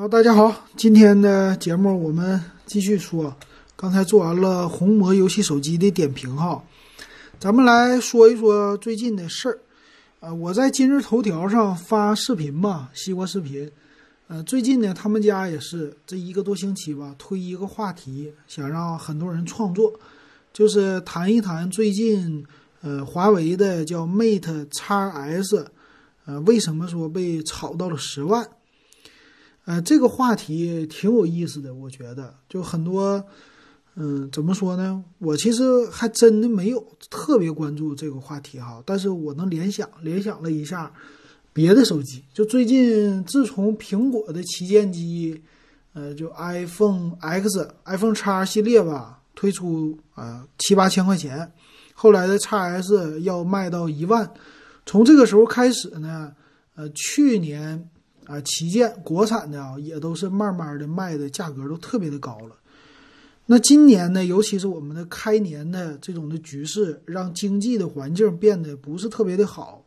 好，大家好，今天的节目我们继续说。刚才做完了红魔游戏手机的点评哈，咱们来说一说最近的事儿。呃，我在今日头条上发视频嘛，西瓜视频。呃，最近呢，他们家也是这一个多星期吧，推一个话题，想让很多人创作，就是谈一谈最近呃华为的叫 Mate X S，呃，为什么说被炒到了十万？呃，这个话题挺有意思的，我觉得就很多。嗯，怎么说呢？我其实还真的没有特别关注这个话题哈，但是我能联想联想了一下别的手机。就最近，自从苹果的旗舰机，呃，就 iPhone X、iPhone X 系列吧，推出啊七八千块钱，后来的 X S 要卖到一万，从这个时候开始呢，呃，去年啊旗舰国产的啊也都是慢慢的卖的价格都特别的高了。那今年呢，尤其是我们的开年的这种的局势，让经济的环境变得不是特别的好。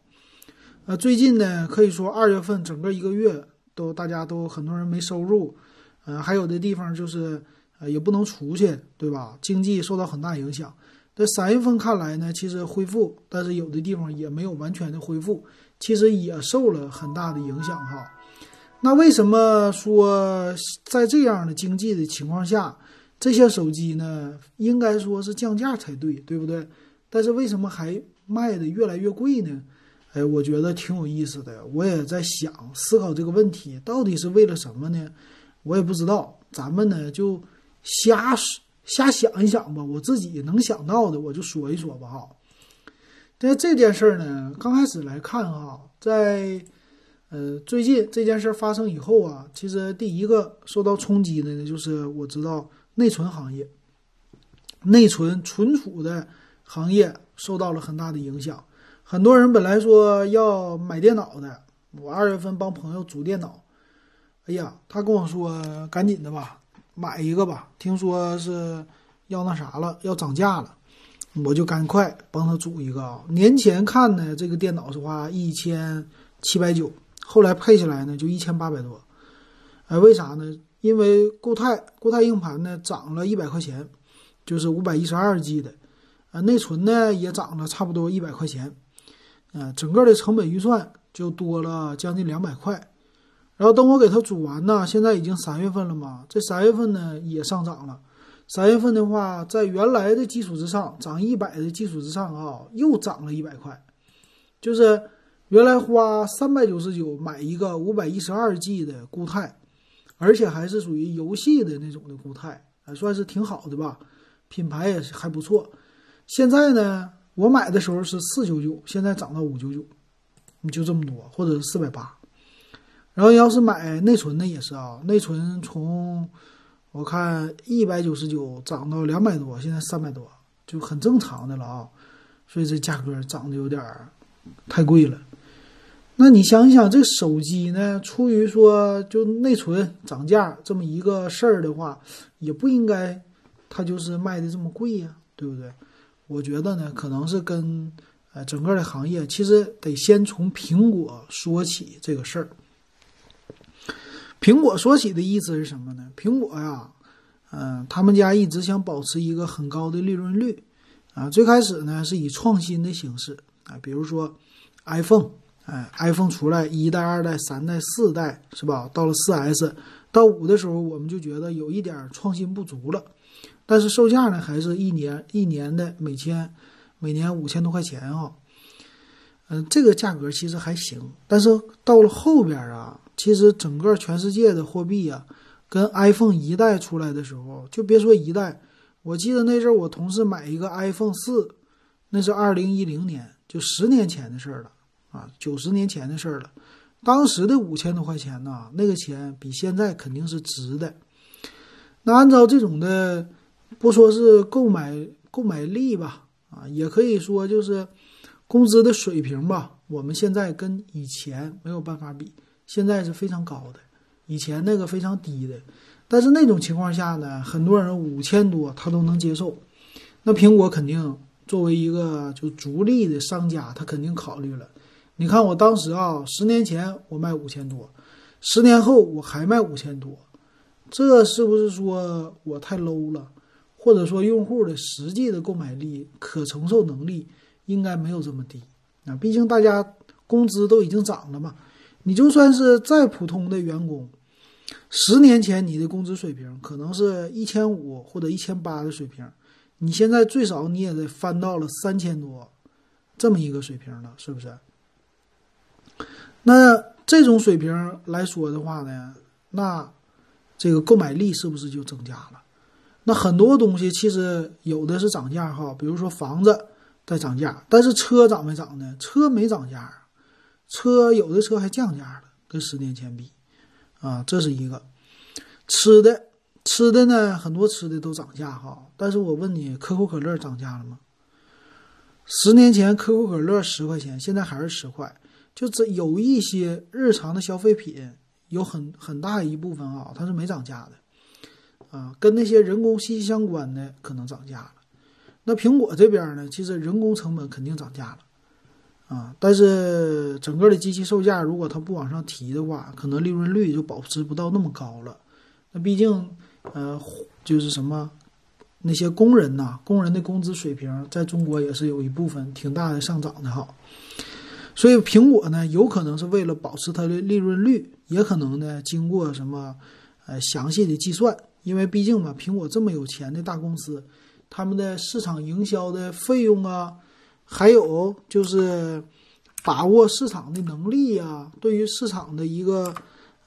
呃，最近呢，可以说二月份整个一个月都大家都很多人没收入，呃，还有的地方就是呃也不能出去，对吧？经济受到很大影响。在三月份看来呢，其实恢复，但是有的地方也没有完全的恢复，其实也受了很大的影响哈。那为什么说在这样的经济的情况下？这些手机呢，应该说是降价才对，对不对？但是为什么还卖的越来越贵呢？哎，我觉得挺有意思的。我也在想思考这个问题，到底是为了什么呢？我也不知道。咱们呢就瞎瞎想一想吧，我自己能想到的我就说一说吧哈。但这件事儿呢，刚开始来看哈，在呃最近这件事发生以后啊，其实第一个受到冲击的呢，就是我知道。内存行业，内存存储的行业受到了很大的影响。很多人本来说要买电脑的，我二月份帮朋友组电脑，哎呀，他跟我说赶紧的吧，买一个吧，听说是要那啥了，要涨价了，我就赶快帮他组一个啊。年前看呢，这个电脑是花一千七百九，后来配下来呢就一千八百多，哎，为啥呢？因为固态固态硬盘呢涨了一百块钱，就是五百一十二 G 的，啊，内存呢也涨了差不多一百块钱，啊，整个的成本预算就多了将近两百块。然后等我给它组完呢，现在已经三月份了嘛，这三月份呢也上涨了。三月份的话，在原来的基础之上涨一百的基础之上啊，又涨了一百块，就是原来花三百九十九买一个五百一十二 G 的固态。而且还是属于游戏的那种的固态，还算是挺好的吧，品牌也是还不错。现在呢，我买的时候是四九九，现在涨到五九九，你就这么多，或者是四百八。然后要是买内存的也是啊，内存从我看一百九十九涨到两百多，现在三百多，就很正常的了啊。所以这价格涨得有点太贵了。那你想想，这手机呢，出于说就内存涨价这么一个事儿的话，也不应该它就是卖的这么贵呀，对不对？我觉得呢，可能是跟呃整个的行业，其实得先从苹果说起这个事儿。苹果说起的意思是什么呢？苹果呀，嗯，他们家一直想保持一个很高的利润率啊。最开始呢，是以创新的形式啊，比如说 iPhone。哎，iPhone 出来一代、二代、三代、四代，是吧？到了四 S，到五的时候，我们就觉得有一点创新不足了。但是售价呢，还是一年一年的每千，每年五千多块钱啊。嗯，这个价格其实还行。但是到了后边啊，其实整个全世界的货币啊，跟 iPhone 一代出来的时候，就别说一代，我记得那阵儿我同事买一个 iPhone 四，那是二零一零年，就十年前的事儿了。啊，九十年前的事儿了，当时的五千多块钱呢，那个钱比现在肯定是值的。那按照这种的，不说是购买购买力吧，啊，也可以说就是工资的水平吧。我们现在跟以前没有办法比，现在是非常高的，以前那个非常低的。但是那种情况下呢，很多人五千多他都能接受。那苹果肯定作为一个就逐利的商家，他肯定考虑了。你看我当时啊，十年前我卖五千多，十年后我还卖五千多，这是不是说我太 low 了？或者说用户的实际的购买力、可承受能力应该没有这么低啊？毕竟大家工资都已经涨了嘛。你就算是再普通的员工，十年前你的工资水平可能是一千五或者一千八的水平，你现在最少你也得翻到了三千多这么一个水平了，是不是？那这种水平来说的话呢，那这个购买力是不是就增加了？那很多东西其实有的是涨价哈，比如说房子在涨价，但是车涨没涨呢？车没涨价。车有的车还降价了，跟十年前比，啊，这是一个吃的吃的呢，很多吃的都涨价哈。但是我问你，可口可乐涨价了吗？十年前可口可乐十块钱，现在还是十块。就这有一些日常的消费品，有很很大一部分啊，它是没涨价的，啊，跟那些人工息息相关的可能涨价了。那苹果这边呢，其实人工成本肯定涨价了。啊，但是整个的机器售价如果它不往上提的话，可能利润率就保持不到那么高了。那毕竟，呃，就是什么那些工人呐，工人的工资水平在中国也是有一部分挺大的上涨的哈。所以苹果呢，有可能是为了保持它的利润率，也可能呢经过什么呃详细的计算，因为毕竟嘛，苹果这么有钱的大公司，他们的市场营销的费用啊。还有就是把握市场的能力呀，对于市场的一个，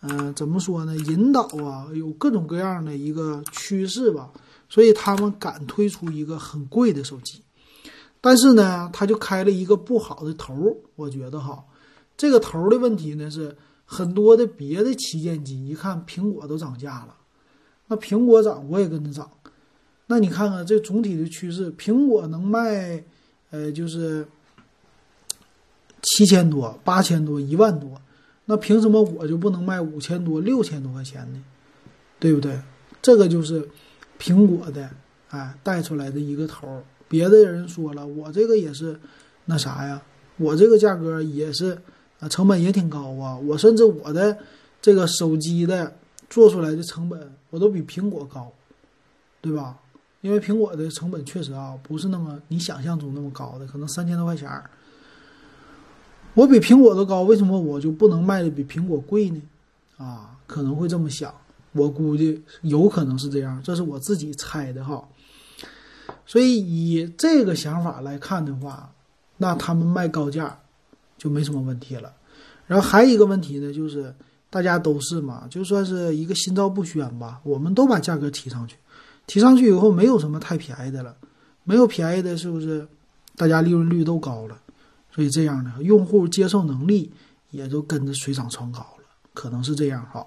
嗯，怎么说呢？引导啊，有各种各样的一个趋势吧，所以他们敢推出一个很贵的手机，但是呢，他就开了一个不好的头。我觉得哈，这个头的问题呢是很多的别的旗舰机一看苹果都涨价了，那苹果涨我也跟着涨，那你看看这总体的趋势，苹果能卖。呃，就是七千多、八千多、一万多，那凭什么我就不能卖五千多、六千多块钱呢？对不对？这个就是苹果的哎带出来的一个头儿。别的人说了，我这个也是那啥呀，我这个价格也是啊，成本也挺高啊。我甚至我的这个手机的做出来的成本，我都比苹果高，对吧？因为苹果的成本确实啊，不是那么你想象中那么高的，可能三千多块钱儿，我比苹果都高，为什么我就不能卖的比苹果贵呢？啊，可能会这么想，我估计有可能是这样，这是我自己猜的哈。所以以这个想法来看的话，那他们卖高价就没什么问题了。然后还有一个问题呢，就是大家都是嘛，就算是一个心照不宣吧，我们都把价格提上去。提上去以后，没有什么太便宜的了，没有便宜的，是不是？大家利润率都高了，所以这样的用户接受能力也都跟着水涨船高了，可能是这样哈。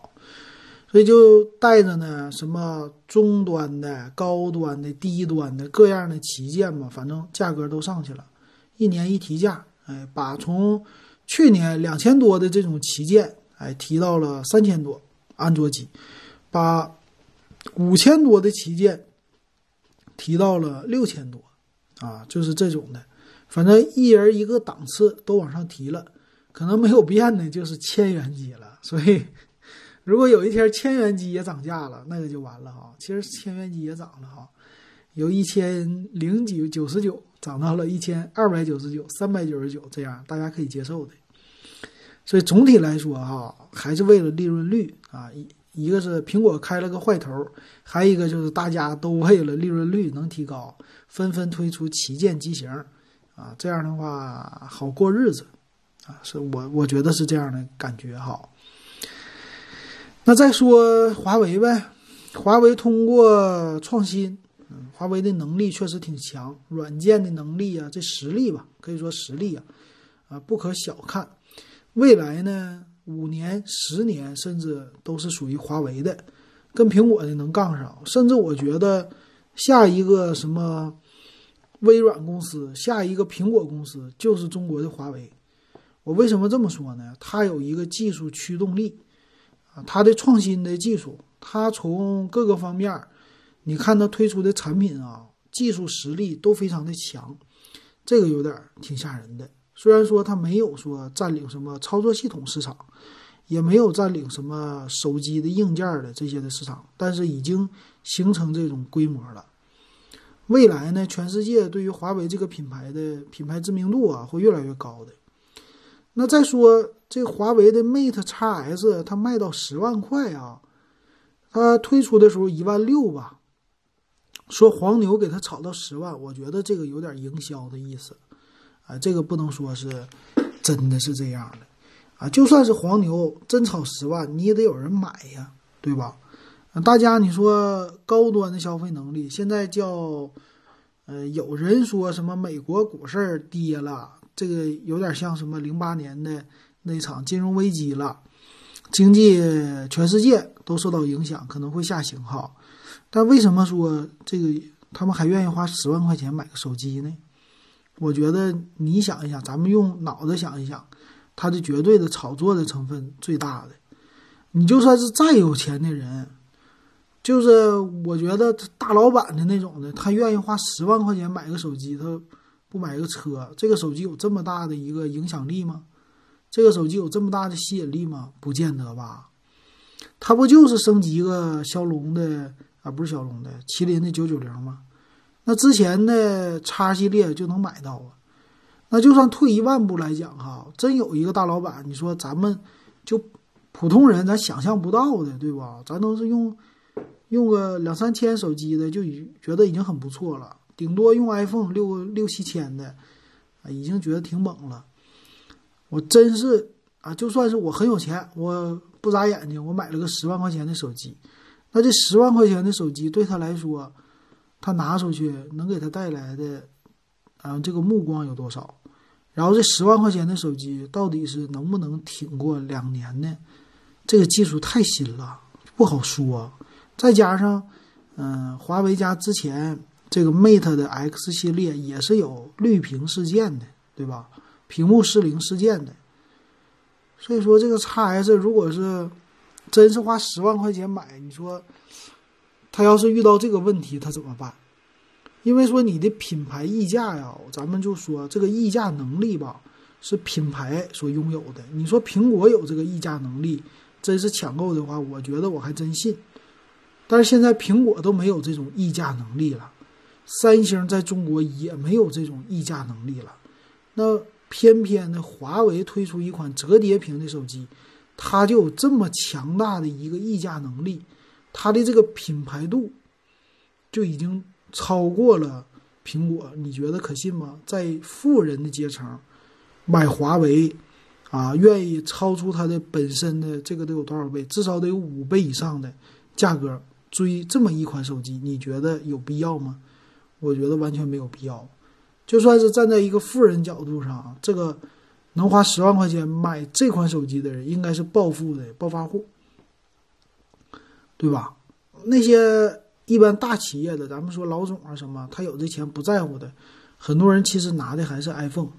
所以就带着呢，什么中端的、高端的、低端的各样的旗舰嘛，反正价格都上去了，一年一提价，哎，把从去年两千多的这种旗舰，哎，提到了三千多安卓机，把。五千多的旗舰提到了六千多，啊，就是这种的，反正一人一个档次都往上提了，可能没有变的就是千元机了。所以，如果有一天千元机也涨价了，那个就完了哈。其实千元机也涨了哈，由一千零几九十九涨到了一千二百九十九、三百九十九这样，大家可以接受的。所以总体来说哈，还是为了利润率啊一。一个是苹果开了个坏头，还有一个就是大家都为了利润率能提高，纷纷推出旗舰机型，啊，这样的话好过日子，啊，是我我觉得是这样的感觉哈。那再说华为呗，华为通过创新，嗯，华为的能力确实挺强，软件的能力啊，这实力吧，可以说实力啊，啊，不可小看，未来呢？五年、十年，甚至都是属于华为的，跟苹果的能杠上。甚至我觉得，下一个什么微软公司，下一个苹果公司，就是中国的华为。我为什么这么说呢？它有一个技术驱动力啊，它的创新的技术，它从各个方面，你看它推出的产品啊，技术实力都非常的强，这个有点挺吓人的。虽然说它没有说占领什么操作系统市场，也没有占领什么手机的硬件的这些的市场，但是已经形成这种规模了。未来呢，全世界对于华为这个品牌的品牌知名度啊，会越来越高的。那再说这华为的 Mate X S，它卖到十万块啊，它推出的时候一万六吧，说黄牛给它炒到十万，我觉得这个有点营销的意思，啊，这个不能说是真的是这样的，啊，就算是黄牛真炒十万，你也得有人买呀，对吧？大家你说高端的消费能力，现在叫，呃，有人说什么美国股市跌了，这个有点像什么零八年的那场金融危机了，经济全世界都受到影响，可能会下行哈。但为什么说这个他们还愿意花十万块钱买个手机呢？我觉得你想一想，咱们用脑子想一想，它的绝对的炒作的成分最大的，你就算是再有钱的人。就是我觉得大老板的那种的，他愿意花十万块钱买个手机，他不买个车。这个手机有这么大的一个影响力吗？这个手机有这么大的吸引力吗？不见得吧。它不就是升级个骁龙的啊，不是骁龙的，麒麟的九九零吗？那之前的叉系列就能买到啊。那就算退一万步来讲哈，真有一个大老板，你说咱们就普通人，咱想象不到的，对吧？咱都是用。用个两三千手机的就已觉得已经很不错了，顶多用 iPhone 六六七千的，啊，已经觉得挺猛了。我真是啊，就算是我很有钱，我不眨眼睛，我买了个十万块钱的手机，那这十万块钱的手机对他来说，他拿出去能给他带来的，啊，这个目光有多少？然后这十万块钱的手机到底是能不能挺过两年呢？这个技术太新了，不好说。再加上，嗯，华为家之前这个 Mate 的 X 系列也是有绿屏事件的，对吧？屏幕失灵事件的。所以说，这个 X S 如果是真是花十万块钱买，你说他要是遇到这个问题，他怎么办？因为说你的品牌溢价呀，咱们就说这个溢价能力吧，是品牌所拥有的。你说苹果有这个溢价能力，真是抢购的话，我觉得我还真信。但是现在苹果都没有这种溢价能力了，三星在中国也没有这种溢价能力了，那偏偏的华为推出一款折叠屏的手机，它就有这么强大的一个议价能力，它的这个品牌度就已经超过了苹果，你觉得可信吗？在富人的阶层买华为，啊，愿意超出它的本身的这个得有多少倍？至少得有五倍以上的价格。追这么一款手机，你觉得有必要吗？我觉得完全没有必要。就算是站在一个富人角度上，这个能花十万块钱买这款手机的人，应该是暴富的暴发户，对吧？那些一般大企业的，咱们说老总啊什么，他有这钱不在乎的，很多人其实拿的还是 iPhone。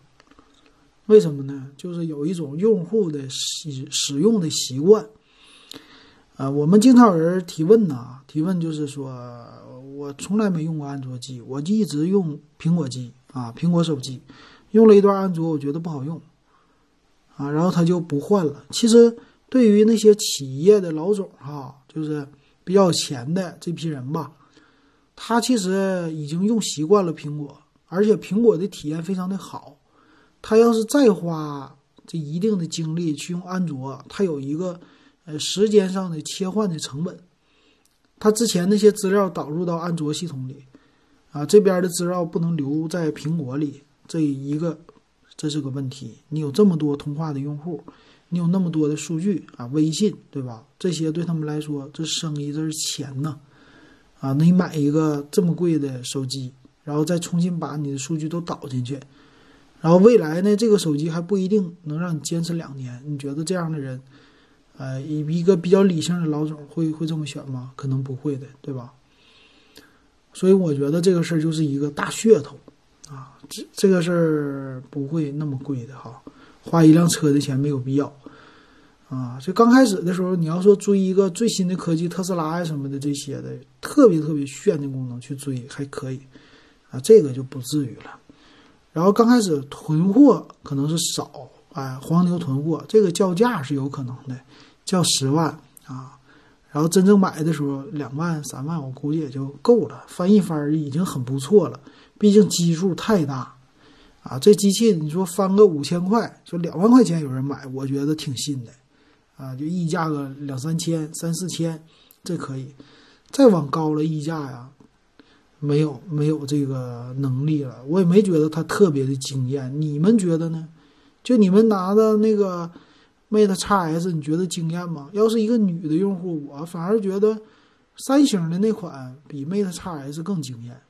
为什么呢？就是有一种用户的使使用的习惯。啊，我们经常有人提问呢，提问就是说，我从来没用过安卓机，我就一直用苹果机啊，苹果手机，用了一段安卓，我觉得不好用，啊，然后他就不换了。其实对于那些企业的老总哈，就是比较有钱的这批人吧，他其实已经用习惯了苹果，而且苹果的体验非常的好。他要是再花这一定的精力去用安卓，他有一个。呃，时间上的切换的成本，他之前那些资料导入到安卓系统里，啊，这边的资料不能留在苹果里，这一个这是个问题。你有这么多通话的用户，你有那么多的数据啊，微信对吧？这些对他们来说，这生意这是钱呐，啊，那你买一个这么贵的手机，然后再重新把你的数据都导进去，然后未来呢，这个手机还不一定能让你坚持两年。你觉得这样的人？呃，一一个比较理性的老总会会这么选吗？可能不会的，对吧？所以我觉得这个事儿就是一个大噱头啊，这这个事儿不会那么贵的哈，花一辆车的钱没有必要啊。就刚开始的时候，你要说追一个最新的科技，特斯拉呀什么的这些的特别特别炫的功能去追还可以啊，这个就不至于了。然后刚开始囤货可能是少哎，黄牛囤货，这个叫价是有可能的，叫十万啊，然后真正买的时候两万三万，我估计也就够了，翻一番已经很不错了，毕竟基数太大啊。这机器你说翻个五千块，说两万块钱有人买，我觉得挺信的啊，就溢价个两三千、三四千，这可以。再往高了溢价呀，没有没有这个能力了，我也没觉得它特别的惊艳，你们觉得呢？就你们拿的那个 Mate X S，你觉得惊艳吗？要是一个女的用户，我反而觉得三星的那款比 Mate X S 更惊艳。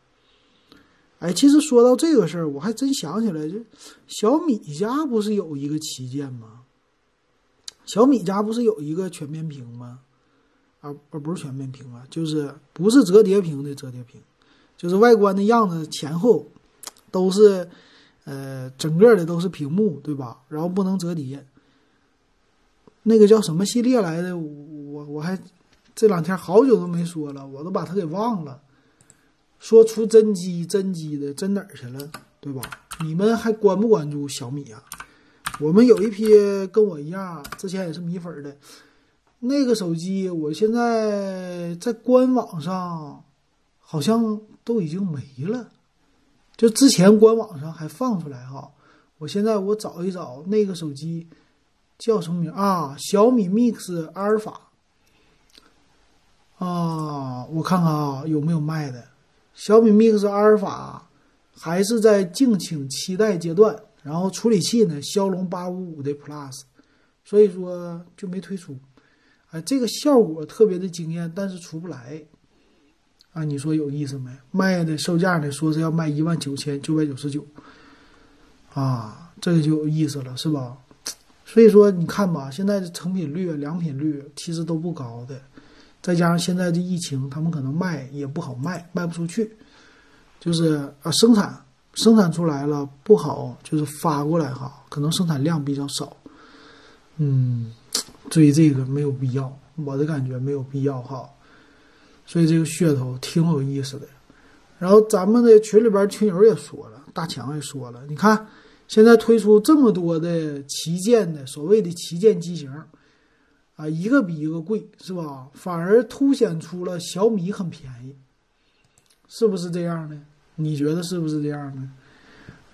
哎，其实说到这个事儿，我还真想起来，就小米家不是有一个旗舰吗？小米家不是有一个全面屏吗？啊，不不是全面屏啊，就是不是折叠屏的折叠屏，就是外观的样子前后都是。呃，整个的都是屏幕，对吧？然后不能折叠。那个叫什么系列来的？我我还这两天好久都没说了，我都把它给忘了。说出真机真机的真哪儿去了，对吧？你们还关不关注小米啊？我们有一批跟我一样，之前也是米粉的。那个手机，我现在在官网上好像都已经没了。就之前官网上还放出来哈，我现在我找一找那个手机叫什么名啊？小米 Mix 阿尔法啊，我看看啊有没有卖的。小米 Mix 阿尔法还是在敬请期待阶段，然后处理器呢骁龙八五五的 Plus，所以说就没推出。哎，这个效果特别的惊艳，但是出不来。啊，你说有意思没？卖的售价呢？说是要卖一万九千九百九十九，啊，这个就有意思了，是吧？所以说你看吧，现在的成品率、良品率其实都不高的，再加上现在的疫情，他们可能卖也不好卖，卖不出去，就是啊，生产生产出来了不好，就是发过来哈，可能生产量比较少，嗯，追这个没有必要，我的感觉没有必要哈。所以这个噱头挺有意思的，然后咱们的群里边群友也说了，大强也说了，你看现在推出这么多的旗舰的所谓的旗舰机型，啊，一个比一个贵，是吧？反而凸显出了小米很便宜，是不是这样呢？你觉得是不是这样呢？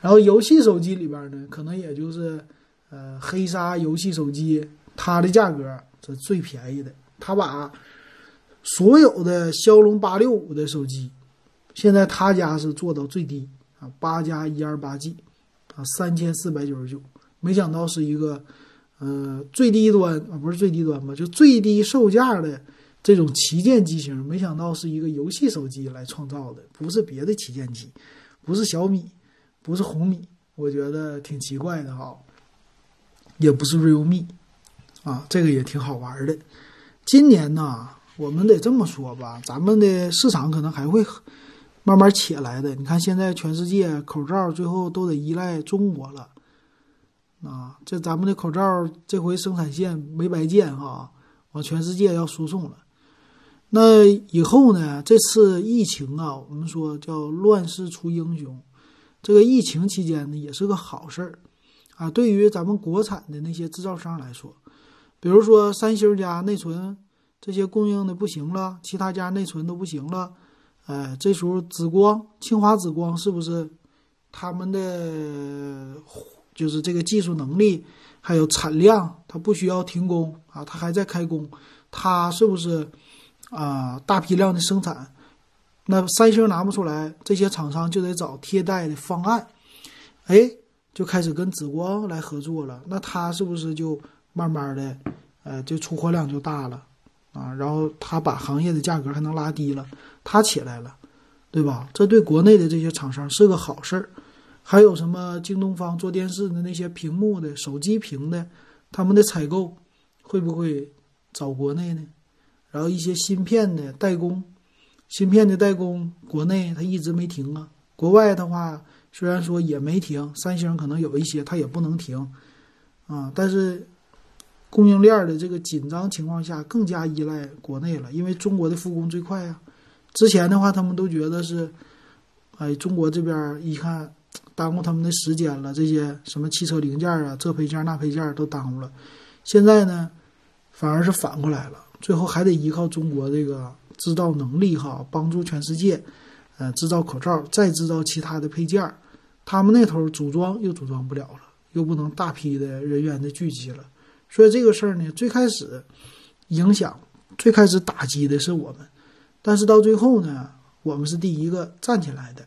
然后游戏手机里边呢，可能也就是呃黑鲨游戏手机，它的价格是最便宜的，它把。所有的骁龙八六五的手机，现在他家是做到最低啊，八加一二八 G，啊，三千四百九十九。没想到是一个，呃，最低端啊，不是最低端吧，就最低售价的这种旗舰机型。没想到是一个游戏手机来创造的，不是别的旗舰机，不是小米，不是红米，我觉得挺奇怪的哈。也不是 realme，啊，这个也挺好玩的。今年呢？我们得这么说吧，咱们的市场可能还会慢慢起来的。你看，现在全世界口罩最后都得依赖中国了，啊，这咱们的口罩这回生产线没白建哈，往全世界要输送了。那以后呢？这次疫情啊，我们说叫乱世出英雄，这个疫情期间呢，也是个好事儿啊。对于咱们国产的那些制造商来说，比如说三星家内存。这些供应的不行了，其他家内存都不行了，哎，这时候紫光、清华紫光是不是他们的就是这个技术能力还有产量，它不需要停工啊，它还在开工，它是不是啊大批量的生产？那三星拿不出来，这些厂商就得找替代的方案，哎，就开始跟紫光来合作了，那它是不是就慢慢的，呃，就出货量就大了？啊，然后他把行业的价格还能拉低了，他起来了，对吧？这对国内的这些厂商是个好事儿。还有什么京东方做电视的那些屏幕的手机屏的，他们的采购会不会找国内呢？然后一些芯片的代工，芯片的代工，国内它一直没停啊。国外的话虽然说也没停，三星可能有一些它也不能停啊，但是。供应链的这个紧张情况下，更加依赖国内了，因为中国的复工最快呀。之前的话，他们都觉得是，哎，中国这边一看耽误他们的时间了。这些什么汽车零件啊，这配件那配件都耽误了。现在呢，反而是反过来了，最后还得依靠中国这个制造能力哈，帮助全世界，呃，制造口罩，再制造其他的配件。他们那头组装又组装不了了，又不能大批的人员的聚集了。所以这个事儿呢，最开始影响、最开始打击的是我们，但是到最后呢，我们是第一个站起来的。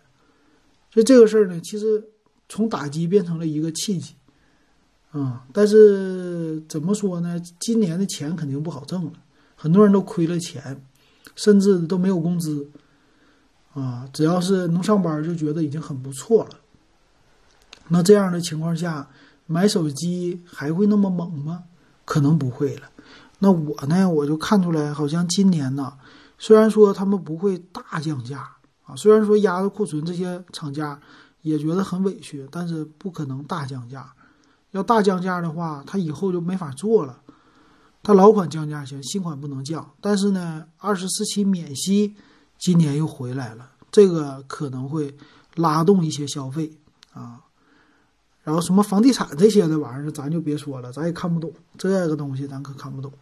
所以这个事儿呢，其实从打击变成了一个契机。啊，但是怎么说呢？今年的钱肯定不好挣了，很多人都亏了钱，甚至都没有工资。啊，只要是能上班，就觉得已经很不错了。那这样的情况下，买手机还会那么猛吗？可能不会了。那我呢，我就看出来，好像今年呢，虽然说他们不会大降价啊，虽然说压着库存，这些厂家也觉得很委屈，但是不可能大降价。要大降价的话，他以后就没法做了。他老款降价行，新款不能降。但是呢，二十四期免息今年又回来了，这个可能会拉动一些消费啊。然后什么房地产这些的玩意儿，咱就别说了，咱也看不懂这个东西，咱可看不懂。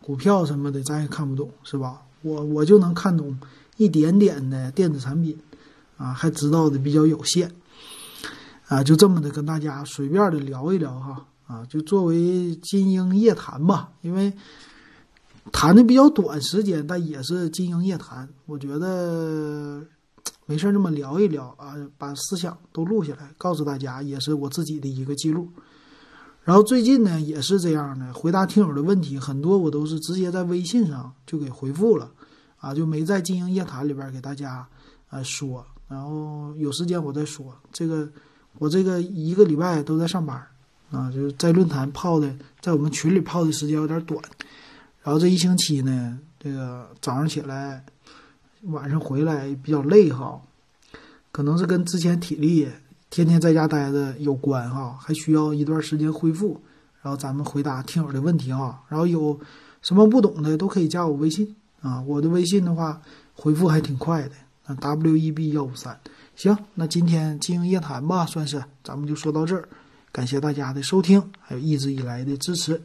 股票什么的，咱也看不懂，是吧？我我就能看懂一点点的电子产品啊，还知道的比较有限。啊，就这么的跟大家随便的聊一聊哈，啊，就作为金鹰夜谈吧，因为谈的比较短时间，但也是金鹰夜谈，我觉得没事这么聊一聊啊，把思想都录下来，告诉大家，也是我自己的一个记录。然后最近呢，也是这样的，回答听友的问题很多，我都是直接在微信上就给回复了，啊，就没在经营夜谈里边给大家啊说，然后有时间我再说这个。我这个一个礼拜都在上班，啊，就是在论坛泡的，在我们群里泡的时间有点短，然后这一星期呢，这个早上起来，晚上回来比较累哈，可能是跟之前体力天天在家待着有关哈，还需要一段时间恢复。然后咱们回答听友的问题哈，然后有什么不懂的都可以加我微信啊，我的微信的话回复还挺快的，啊，w e b 幺五三。行，那今天经营夜谈吧，算是咱们就说到这儿，感谢大家的收听，还有一直以来的支持。